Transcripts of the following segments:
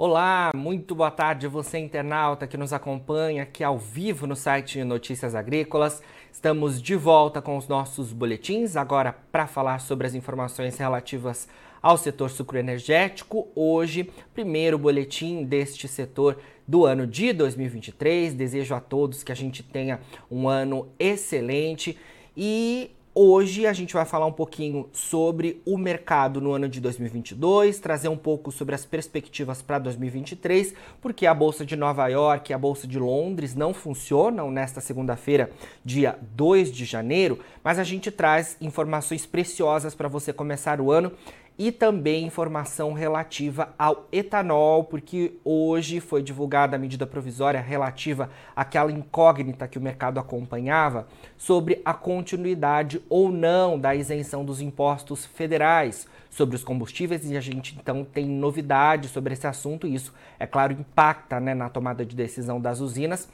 Olá, muito boa tarde você internauta que nos acompanha aqui ao vivo no site Notícias Agrícolas. Estamos de volta com os nossos boletins, agora para falar sobre as informações relativas ao setor sucroenergético. Hoje, primeiro boletim deste setor do ano de 2023. Desejo a todos que a gente tenha um ano excelente e Hoje a gente vai falar um pouquinho sobre o mercado no ano de 2022, trazer um pouco sobre as perspectivas para 2023, porque a Bolsa de Nova York e a Bolsa de Londres não funcionam nesta segunda-feira, dia 2 de janeiro, mas a gente traz informações preciosas para você começar o ano e também informação relativa ao etanol, porque hoje foi divulgada a medida provisória relativa àquela incógnita que o mercado acompanhava sobre a continuidade ou não da isenção dos impostos federais sobre os combustíveis e a gente então tem novidades sobre esse assunto e isso, é claro, impacta né, na tomada de decisão das usinas.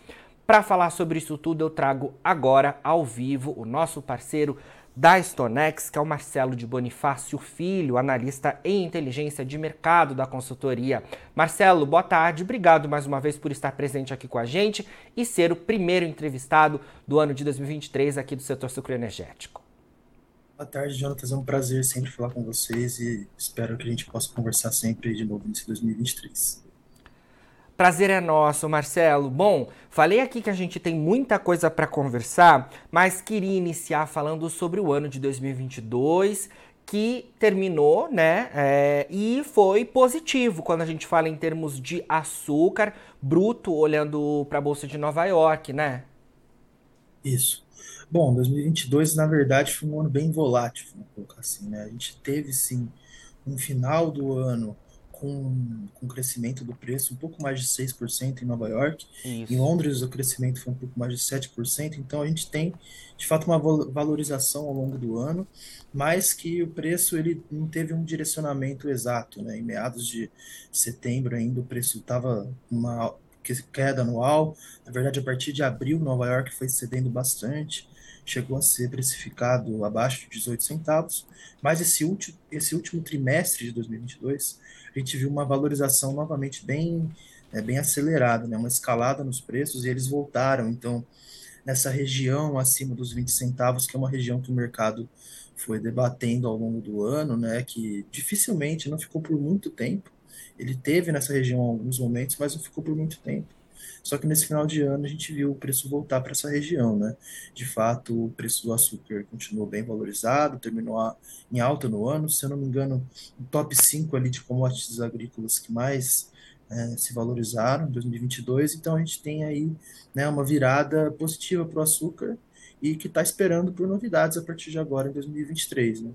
Para falar sobre isso tudo, eu trago agora ao vivo o nosso parceiro da Stonex, que é o Marcelo de Bonifácio Filho, analista em inteligência de mercado da consultoria. Marcelo, boa tarde, obrigado mais uma vez por estar presente aqui com a gente e ser o primeiro entrevistado do ano de 2023 aqui do setor sucroenergético. Boa tarde, Jonatas. É um prazer sempre falar com vocês e espero que a gente possa conversar sempre de novo nesse 2023. Prazer é nosso, Marcelo. Bom, falei aqui que a gente tem muita coisa para conversar, mas queria iniciar falando sobre o ano de 2022 que terminou, né? É, e foi positivo quando a gente fala em termos de açúcar bruto, olhando para a bolsa de Nova York, né? Isso. Bom, 2022 na verdade foi um ano bem volátil, vamos colocar assim, né? A gente teve sim um final do ano com, com crescimento do preço um pouco mais de 6% em Nova York. Isso. Em Londres, o crescimento foi um pouco mais de 7%. Então, a gente tem, de fato, uma valorização ao longo do ano, mas que o preço ele não teve um direcionamento exato. Né? Em meados de setembro, ainda, o preço estava uma queda anual. Na verdade, a partir de abril, Nova York foi cedendo bastante chegou a ser precificado abaixo de 18 centavos, mas esse, último, esse último trimestre de 2022 a gente viu uma valorização novamente bem, é, bem acelerada, né? uma escalada nos preços, e eles voltaram. Então, nessa região acima dos 20 centavos, que é uma região que o mercado foi debatendo ao longo do ano, né? que dificilmente não ficou por muito tempo. Ele teve nessa região alguns momentos, mas não ficou por muito tempo. Só que nesse final de ano a gente viu o preço voltar para essa região, né? De fato, o preço do açúcar continuou bem valorizado, terminou em alta no ano, se eu não me engano, o top 5 ali de commodities agrícolas que mais é, se valorizaram em 2022. Então a gente tem aí né, uma virada positiva para o açúcar e que está esperando por novidades a partir de agora em 2023, né?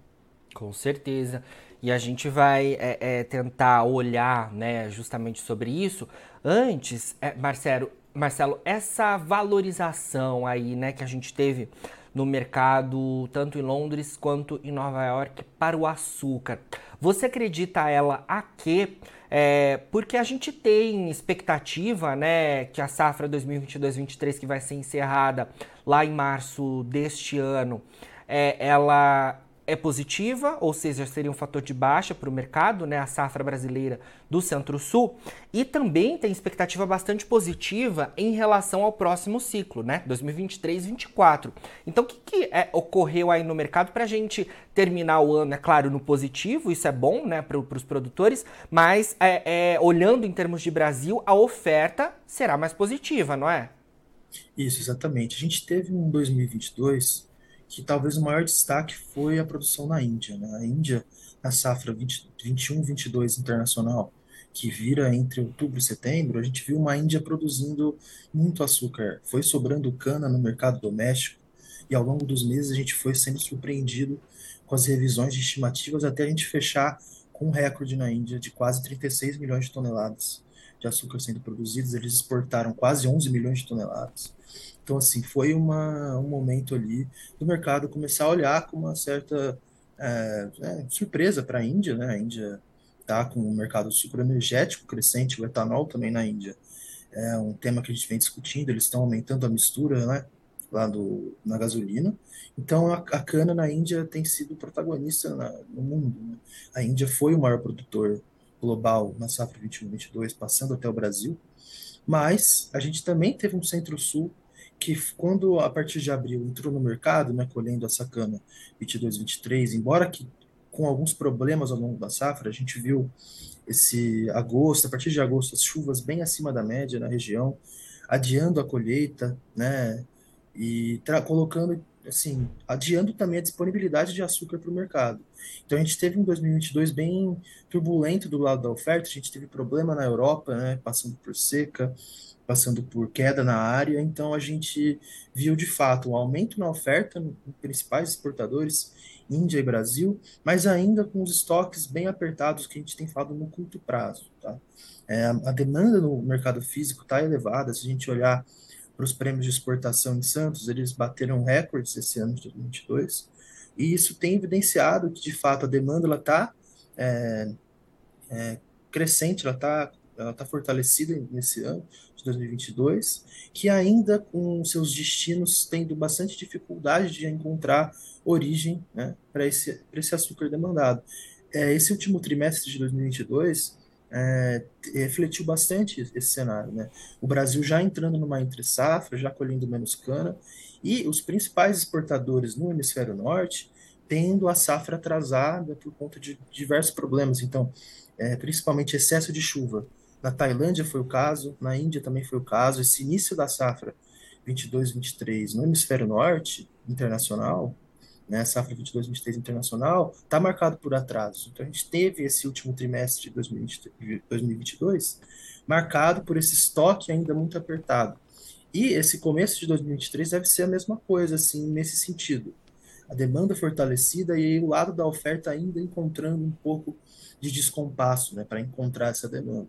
Com certeza. E a gente vai é, é, tentar olhar né, justamente sobre isso. Antes, é, Marcelo, Marcelo, essa valorização aí né, que a gente teve no mercado, tanto em Londres quanto em Nova York, para o açúcar. Você acredita ela a quê? É, porque a gente tem expectativa, né, que a safra 2022-23 que vai ser encerrada lá em março deste ano, é, ela é positiva, ou seja, seria um fator de baixa para o mercado, né, a safra brasileira do Centro-Sul, e também tem expectativa bastante positiva em relação ao próximo ciclo, né, 2023-24. Então, o que, que é, ocorreu aí no mercado para a gente terminar o ano, é claro, no positivo, isso é bom, né, para os produtores, mas é, é, olhando em termos de Brasil, a oferta será mais positiva, não é? Isso, exatamente. A gente teve um 2022 que talvez o maior destaque foi a produção na Índia. Né? A Índia, na safra 21-22 internacional, que vira entre outubro e setembro, a gente viu uma Índia produzindo muito açúcar. Foi sobrando cana no mercado doméstico e ao longo dos meses a gente foi sendo surpreendido com as revisões de estimativas até a gente fechar com um recorde na Índia de quase 36 milhões de toneladas de açúcar sendo produzidos. Eles exportaram quase 11 milhões de toneladas. Então, assim, foi uma, um momento ali do mercado começar a olhar com uma certa é, é, surpresa para a Índia, né? A Índia está com o mercado sucroenergético crescente, o etanol também na Índia. É um tema que a gente vem discutindo, eles estão aumentando a mistura, né? Lá do, na gasolina. Então, a, a cana na Índia tem sido protagonista na, no mundo. Né? A Índia foi o maior produtor global na safra 21-22, passando até o Brasil. Mas a gente também teve um Centro-Sul que, quando a partir de abril entrou no mercado, né, colhendo essa cana 22-23, embora que com alguns problemas ao longo da safra, a gente viu esse agosto, a partir de agosto, as chuvas bem acima da média na região, adiando a colheita, né, e colocando assim, adiando também a disponibilidade de açúcar para o mercado. Então a gente teve um 2022 bem turbulento do lado da oferta, a gente teve problema na Europa, né, passando por seca, passando por queda na área, então a gente viu de fato um aumento na oferta nos principais exportadores, Índia e Brasil, mas ainda com os estoques bem apertados que a gente tem falado no curto prazo. Tá? É, a demanda no mercado físico está elevada, se a gente olhar para os prêmios de exportação em Santos, eles bateram recordes esse ano de 2022, e isso tem evidenciado que, de fato, a demanda está é, é, crescente, ela está ela tá fortalecida nesse ano de 2022, que ainda com seus destinos tendo bastante dificuldade de encontrar origem né, para esse, esse açúcar demandado. É, esse último trimestre de 2022 é, refletiu bastante esse cenário. Né? O Brasil já entrando numa entre-safra, já colhendo menos cana, e os principais exportadores no hemisfério norte tendo a safra atrasada por conta de diversos problemas. Então, é, principalmente excesso de chuva. Na Tailândia foi o caso, na Índia também foi o caso. Esse início da safra 22-23 no hemisfério norte internacional né, safra 22, 23 internacional, está marcado por atrasos. Então, a gente teve esse último trimestre de 2020, 2022 marcado por esse estoque ainda muito apertado. E esse começo de 2023 deve ser a mesma coisa, assim, nesse sentido. A demanda fortalecida e o lado da oferta ainda encontrando um pouco de descompasso, né, para encontrar essa demanda.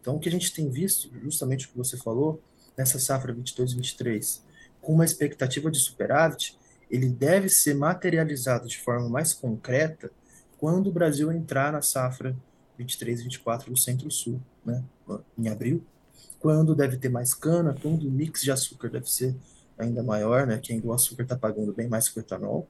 Então, o que a gente tem visto, justamente o que você falou, nessa safra 22-23, com uma expectativa de superávit, ele deve ser materializado de forma mais concreta quando o Brasil entrar na safra 23 e 24 do Centro-Sul, né, em abril, quando deve ter mais cana, quando o mix de açúcar deve ser ainda maior, né, que ainda o açúcar está pagando bem mais que o etanol,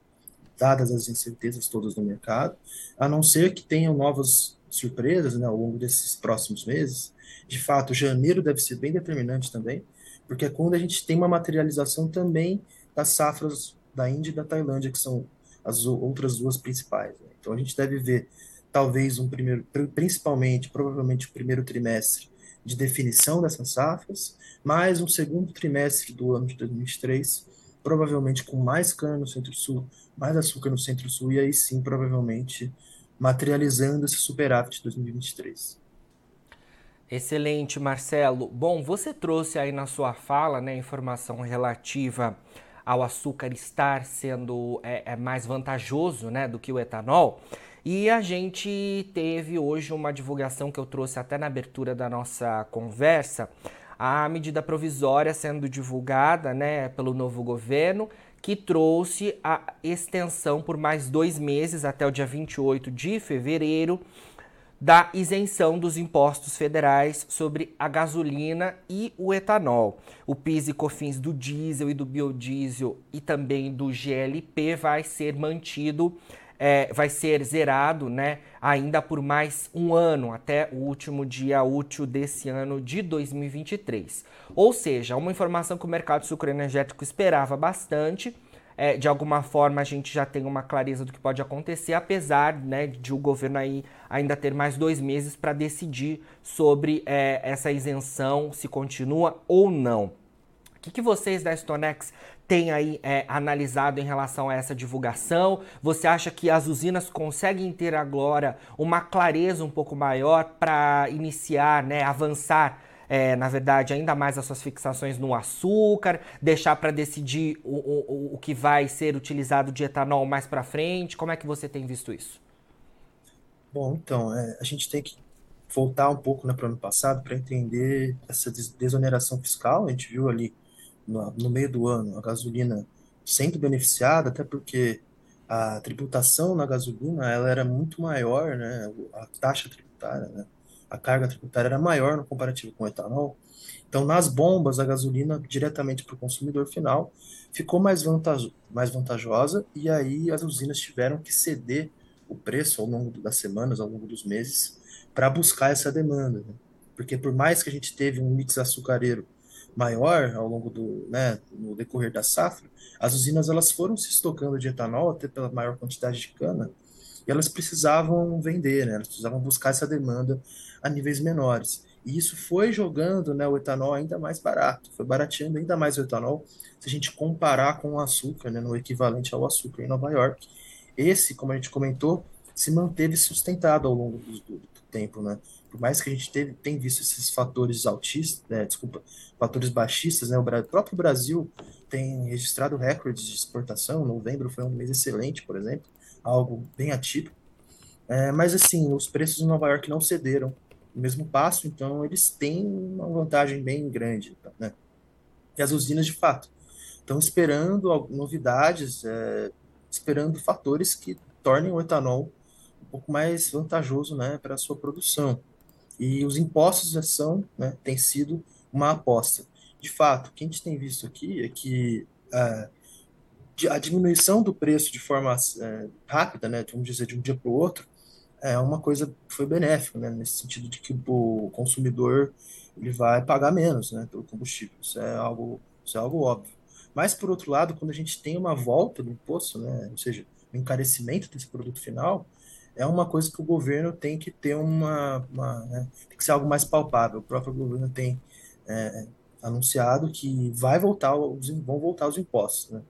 dadas as incertezas todas do mercado, a não ser que tenham novas surpresas né, ao longo desses próximos meses. De fato, janeiro deve ser bem determinante também, porque é quando a gente tem uma materialização também das safras da Índia e da Tailândia, que são as outras duas principais. Né? Então a gente deve ver talvez um primeiro, principalmente, provavelmente o primeiro trimestre de definição dessas safras, mais um segundo trimestre do ano de 2023, provavelmente com mais cana no Centro-Sul, mais açúcar no Centro-Sul, e aí sim, provavelmente, materializando esse superávit de 2023. Excelente, Marcelo. Bom, você trouxe aí na sua fala né, informação relativa ao açúcar estar sendo é, é mais vantajoso né, do que o etanol. E a gente teve hoje uma divulgação que eu trouxe até na abertura da nossa conversa, a medida provisória sendo divulgada né, pelo novo governo, que trouxe a extensão por mais dois meses, até o dia 28 de fevereiro, da isenção dos impostos federais sobre a gasolina e o etanol. O PIS e COFINS do diesel e do biodiesel e também do GLP vai ser mantido, é, vai ser zerado né, ainda por mais um ano, até o último dia útil desse ano de 2023. Ou seja, uma informação que o mercado sucroenergético esperava bastante é, de alguma forma a gente já tem uma clareza do que pode acontecer, apesar né, de o governo aí ainda ter mais dois meses para decidir sobre é, essa isenção, se continua ou não. O que, que vocês da Stonex têm aí é, analisado em relação a essa divulgação? Você acha que as usinas conseguem ter agora uma clareza um pouco maior para iniciar, né, avançar é, na verdade, ainda mais as suas fixações no açúcar, deixar para decidir o, o, o que vai ser utilizado de etanol mais para frente? Como é que você tem visto isso? Bom, então, é, a gente tem que voltar um pouco né, para o ano passado para entender essa desoneração fiscal. A gente viu ali no, no meio do ano a gasolina sendo beneficiada, até porque a tributação na gasolina ela era muito maior, né, a taxa tributária, né, a carga tributária era maior no comparativo com o etanol. Então, nas bombas, a gasolina diretamente para o consumidor final ficou mais, vantajo, mais vantajosa e aí as usinas tiveram que ceder o preço ao longo das semanas, ao longo dos meses, para buscar essa demanda. Né? Porque por mais que a gente teve um mix açucareiro maior ao longo do, né, no decorrer da safra, as usinas elas foram se estocando de etanol até pela maior quantidade de cana e elas precisavam vender, né, elas precisavam buscar essa demanda a níveis menores. E isso foi jogando né, o etanol ainda mais barato, foi barateando ainda mais o etanol se a gente comparar com o açúcar, né, no equivalente ao açúcar em Nova York. Esse, como a gente comentou, se manteve sustentado ao longo do, do, do tempo, né? Por mais que a gente teve, tem visto esses fatores altistas, né, desculpa, fatores baixistas, né? O próprio Brasil tem registrado recordes de exportação. Novembro foi um mês excelente, por exemplo, algo bem atípico. É, mas assim, os preços em Nova York não cederam o mesmo passo, então eles têm uma vantagem bem grande, né? E as usinas, de fato, estão esperando novidades, é, esperando fatores que tornem o etanol um pouco mais vantajoso, né, para a sua produção. E os impostos são, né, tem sido uma aposta. De fato, o que a gente tem visto aqui é que é, a diminuição do preço de forma é, rápida, né, vamos dizer, de um dia para o outro, é uma coisa que foi benéfica, né, nesse sentido de que o consumidor ele vai pagar menos, né, pelo combustível. Isso é algo, isso é algo óbvio. Mas por outro lado, quando a gente tem uma volta do imposto, né, ou seja, o encarecimento desse produto final, é uma coisa que o governo tem que ter uma, uma né, tem que ser algo mais palpável. O próprio governo tem é, anunciado que vai voltar os, vão voltar os impostos, né?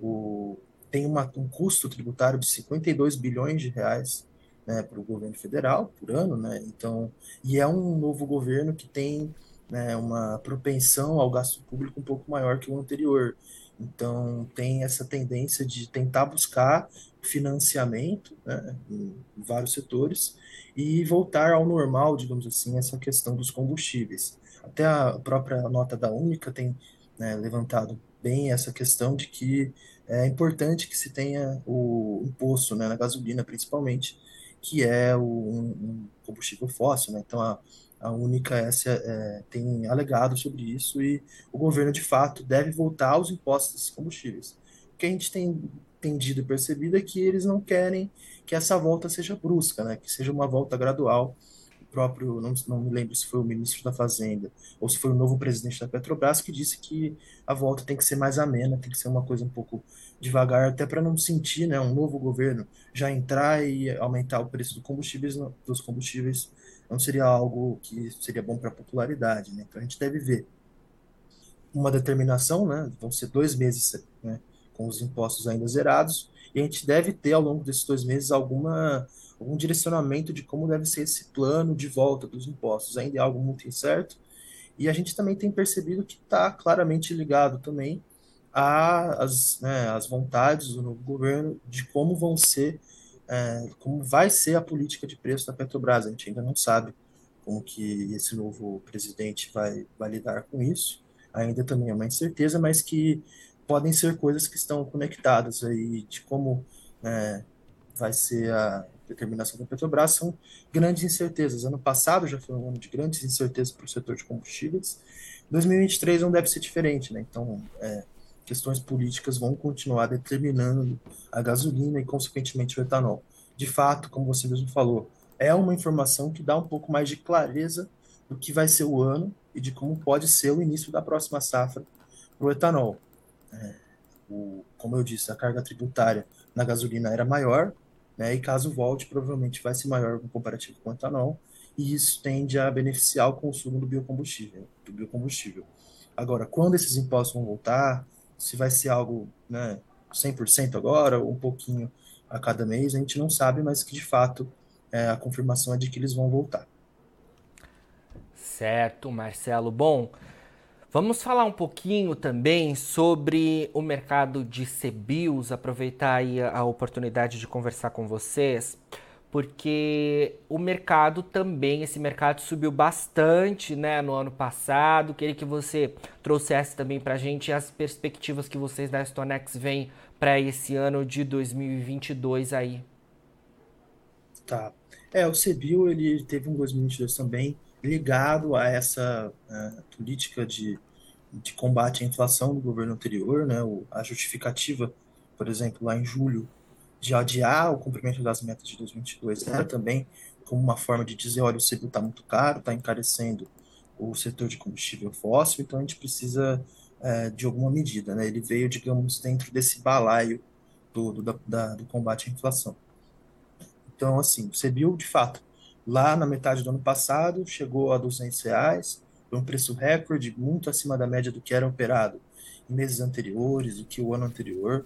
O, tem uma, um custo tributário de 52 bilhões de reais né, para o governo federal por ano, né? Então, e é um novo governo que tem né, uma propensão ao gasto público um pouco maior que o anterior. Então, tem essa tendência de tentar buscar financiamento né, em vários setores e voltar ao normal, digamos assim, essa questão dos combustíveis. Até a própria nota da Única tem né, levantado bem essa questão de que é importante que se tenha o imposto né, na gasolina, principalmente, que é o, um, combustível fóssil. Né? Então, a, a Única S é, tem alegado sobre isso e o governo, de fato, deve voltar aos impostos desses combustíveis. O que a gente tem entendido e percebido é que eles não querem que essa volta seja brusca, né? que seja uma volta gradual. Próprio, não, não me lembro se foi o ministro da Fazenda ou se foi o novo presidente da Petrobras que disse que a volta tem que ser mais amena, tem que ser uma coisa um pouco devagar, até para não sentir né, um novo governo já entrar e aumentar o preço do combustíveis, dos combustíveis não seria algo que seria bom para a popularidade. Né? Então a gente deve ver uma determinação, né? vão ser dois meses né, com os impostos ainda zerados, e a gente deve ter ao longo desses dois meses alguma, algum direcionamento de como deve ser esse plano de volta dos impostos. Ainda é algo muito incerto, e a gente também tem percebido que está claramente ligado também às, né, vontades do novo governo de como vão ser, é, como vai ser a política de preço da Petrobras. A gente ainda não sabe como que esse novo presidente vai, vai lidar com isso. Ainda também é uma incerteza, mas que podem ser coisas que estão conectadas aí de como é, vai ser a determinação da Petrobras são grandes incertezas. Ano passado já foi um ano de grandes incertezas para o setor de combustíveis. 2023 não deve ser diferente, né? Então, é, questões políticas vão continuar determinando a gasolina e, consequentemente, o etanol. De fato, como você mesmo falou, é uma informação que dá um pouco mais de clareza do que vai ser o ano e de como pode ser o início da próxima safra para o etanol. É, como eu disse, a carga tributária na gasolina era maior, né, e caso volte, provavelmente vai ser maior no comparativo com o etanol, e isso tende a beneficiar o consumo do biocombustível. Do biocombustível. Agora, quando esses impostos vão voltar, se vai ser algo né, 100% agora, ou um pouquinho a cada mês, a gente não sabe, mas que de fato é, a confirmação é de que eles vão voltar. Certo, Marcelo. Bom, Vamos falar um pouquinho também sobre o mercado de CBIOS, aproveitar aí a oportunidade de conversar com vocês, porque o mercado também, esse mercado subiu bastante né, no ano passado. Queria que você trouxesse também para a gente as perspectivas que vocês da Stonex veem para esse ano de 2022 aí. Tá. É, o CBIO ele teve um 2022 também ligado a essa uh, política de, de combate à inflação do governo anterior, né, a justificativa, por exemplo, lá em julho, de adiar o cumprimento das metas de 2022 era também como uma forma de dizer, olha, o CBIO está muito caro, está encarecendo o setor de combustível fóssil, então a gente precisa é, de alguma medida. Né? Ele veio, digamos, dentro desse balaio todo da, da, do combate à inflação. Então, assim, o CBIO, de fato, lá na metade do ano passado, chegou a 200 reais, foi um preço recorde, muito acima da média do que era operado em meses anteriores, do que o ano anterior.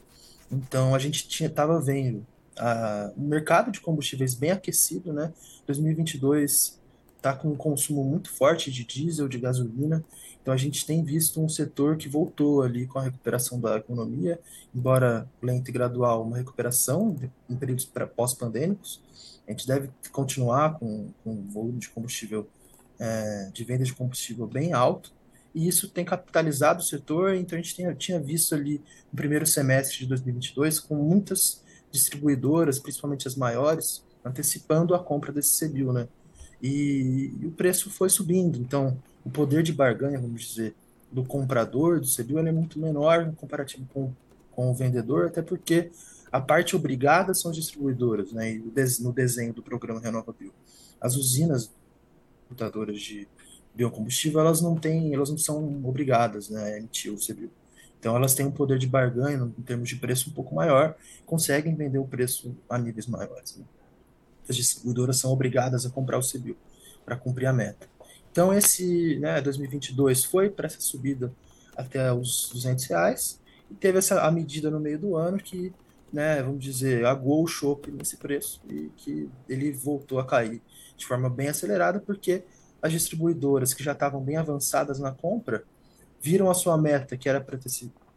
Então, a gente estava vendo uh, um mercado de combustíveis bem aquecido, né? 2022 está com um consumo muito forte de diesel, de gasolina, então a gente tem visto um setor que voltou ali com a recuperação da economia, embora lenta e gradual, uma recuperação em períodos pós-pandêmicos. A gente deve continuar com, com um volume de combustível, é, de venda de combustível bem alto, e isso tem capitalizado o setor, então a gente tem, tinha visto ali no primeiro semestre de 2022 com muitas distribuidoras, principalmente as maiores, antecipando a compra desse CBIL, né? E, e, o preço foi subindo, então o poder de barganha, vamos dizer, do comprador do CBIL é muito menor no comparativo com, com o vendedor, até porque a parte obrigada são as distribuidoras, né? No desenho do programa Renova Bio. As usinas computadoras de biocombustível, elas não têm, elas não são obrigadas né, a emitir o CBIO. Então elas têm um poder de barganha em termos de preço um pouco maior, conseguem vender o preço a níveis maiores. Né? As distribuidoras são obrigadas a comprar o CBIO para cumprir a meta. Então, esse né, 2022 foi para essa subida até os 200 reais e teve essa a medida no meio do ano que, né, vamos dizer, aguou o chope nesse preço e que ele voltou a cair de forma bem acelerada porque as distribuidoras que já estavam bem avançadas na compra viram a sua meta, que era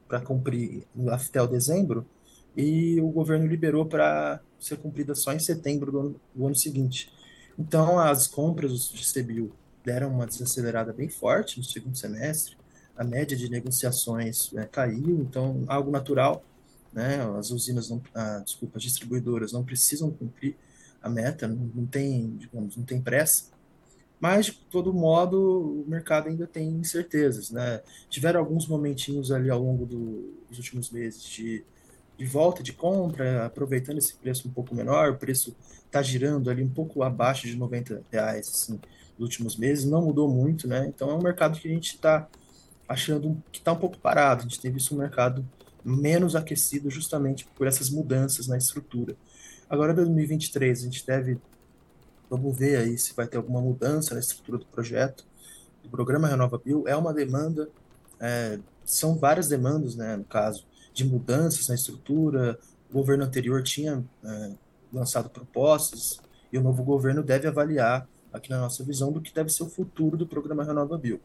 para cumprir até o dezembro, e o governo liberou para ser cumprida só em setembro do ano, do ano seguinte. Então, as compras de CBIO deram uma desacelerada bem forte no segundo semestre, a média de negociações né, caiu, então algo natural, né? As usinas, não, ah, desculpa, as distribuidoras não precisam cumprir a meta, não, não tem, digamos, não tem pressa. Mas de todo modo, o mercado ainda tem incertezas, né? Tiveram alguns momentinhos ali ao longo do, dos últimos meses de, de volta de compra, aproveitando esse preço um pouco menor, o preço está girando ali um pouco abaixo de 90 reais, assim, nos últimos meses, não mudou muito, né? Então é um mercado que a gente está achando que está um pouco parado. A gente tem visto um mercado menos aquecido justamente por essas mudanças na estrutura. Agora, 2023, a gente deve, vamos ver aí se vai ter alguma mudança na estrutura do projeto. O programa Renova Bio é uma demanda, é, são várias demandas, né, no caso, de mudanças na estrutura. O governo anterior tinha é, lançado propostas e o novo governo deve avaliar aqui na nossa visão do que deve ser o futuro do programa Renova Bio.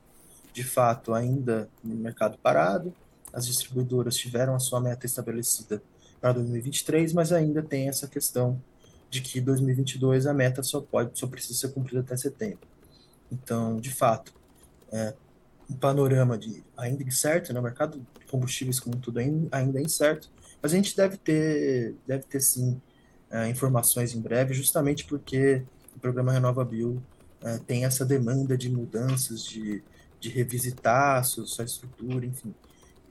De fato, ainda no mercado parado, as distribuidoras tiveram a sua meta estabelecida para 2023, mas ainda tem essa questão de que 2022 a meta só pode, só precisa ser cumprida até setembro. Então, de fato, é um panorama de ainda incerto, né? O mercado de combustíveis como tudo ainda é incerto, mas a gente deve ter, deve ter sim é, informações em breve, justamente porque o programa Renova Bio é, tem essa demanda de mudanças, de, de revisitar sua, sua estrutura, enfim.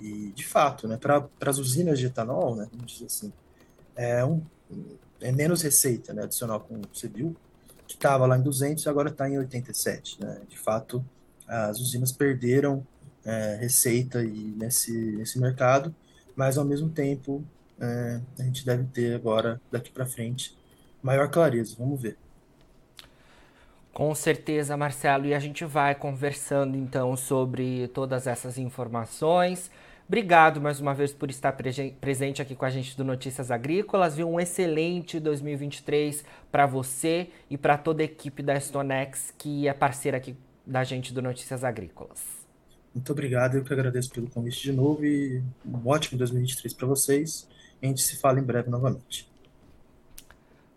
E, de fato, né, para as usinas de etanol, né, vamos dizer assim, é, um, é menos receita né, adicional com o CBIO, que estava lá em 200 e agora está em 87. Né? De fato, as usinas perderam é, receita e nesse, nesse mercado, mas, ao mesmo tempo, é, a gente deve ter agora, daqui para frente, maior clareza. Vamos ver. Com certeza, Marcelo, e a gente vai conversando então sobre todas essas informações. Obrigado mais uma vez por estar presente aqui com a gente do Notícias Agrícolas. Viu um excelente 2023 para você e para toda a equipe da Stonex, que é parceira aqui da gente do Notícias Agrícolas. Muito obrigado, eu que agradeço pelo convite de novo e um ótimo 2023 para vocês. A gente se fala em breve novamente.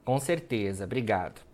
Com certeza, obrigado.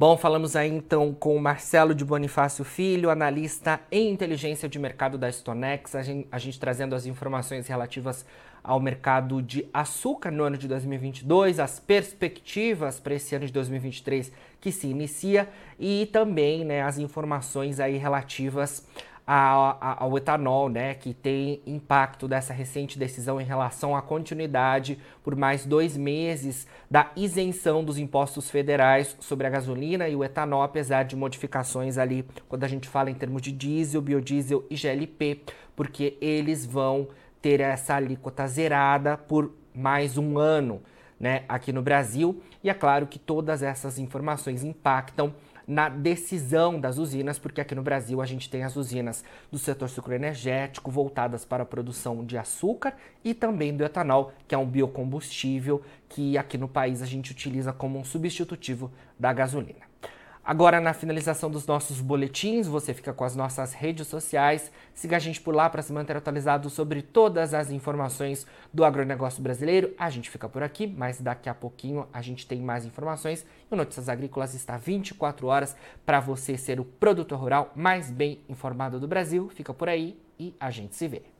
Bom, falamos aí então com o Marcelo de Bonifácio Filho, analista em inteligência de mercado da Stonex, a gente, a gente trazendo as informações relativas ao mercado de açúcar no ano de 2022, as perspectivas para esse ano de 2023 que se inicia e também né, as informações aí relativas ao etanol, né, que tem impacto dessa recente decisão em relação à continuidade por mais dois meses da isenção dos impostos federais sobre a gasolina e o etanol, apesar de modificações ali quando a gente fala em termos de diesel, biodiesel e GLP, porque eles vão ter essa alíquota zerada por mais um ano né, aqui no Brasil. E é claro que todas essas informações impactam na decisão das usinas, porque aqui no Brasil a gente tem as usinas do setor sucroenergético voltadas para a produção de açúcar e também do etanol, que é um biocombustível que aqui no país a gente utiliza como um substitutivo da gasolina. Agora, na finalização dos nossos boletins, você fica com as nossas redes sociais. Siga a gente por lá para se manter atualizado sobre todas as informações do agronegócio brasileiro. A gente fica por aqui, mas daqui a pouquinho a gente tem mais informações. O Notícias Agrícolas está 24 horas para você ser o produtor rural mais bem informado do Brasil. Fica por aí e a gente se vê.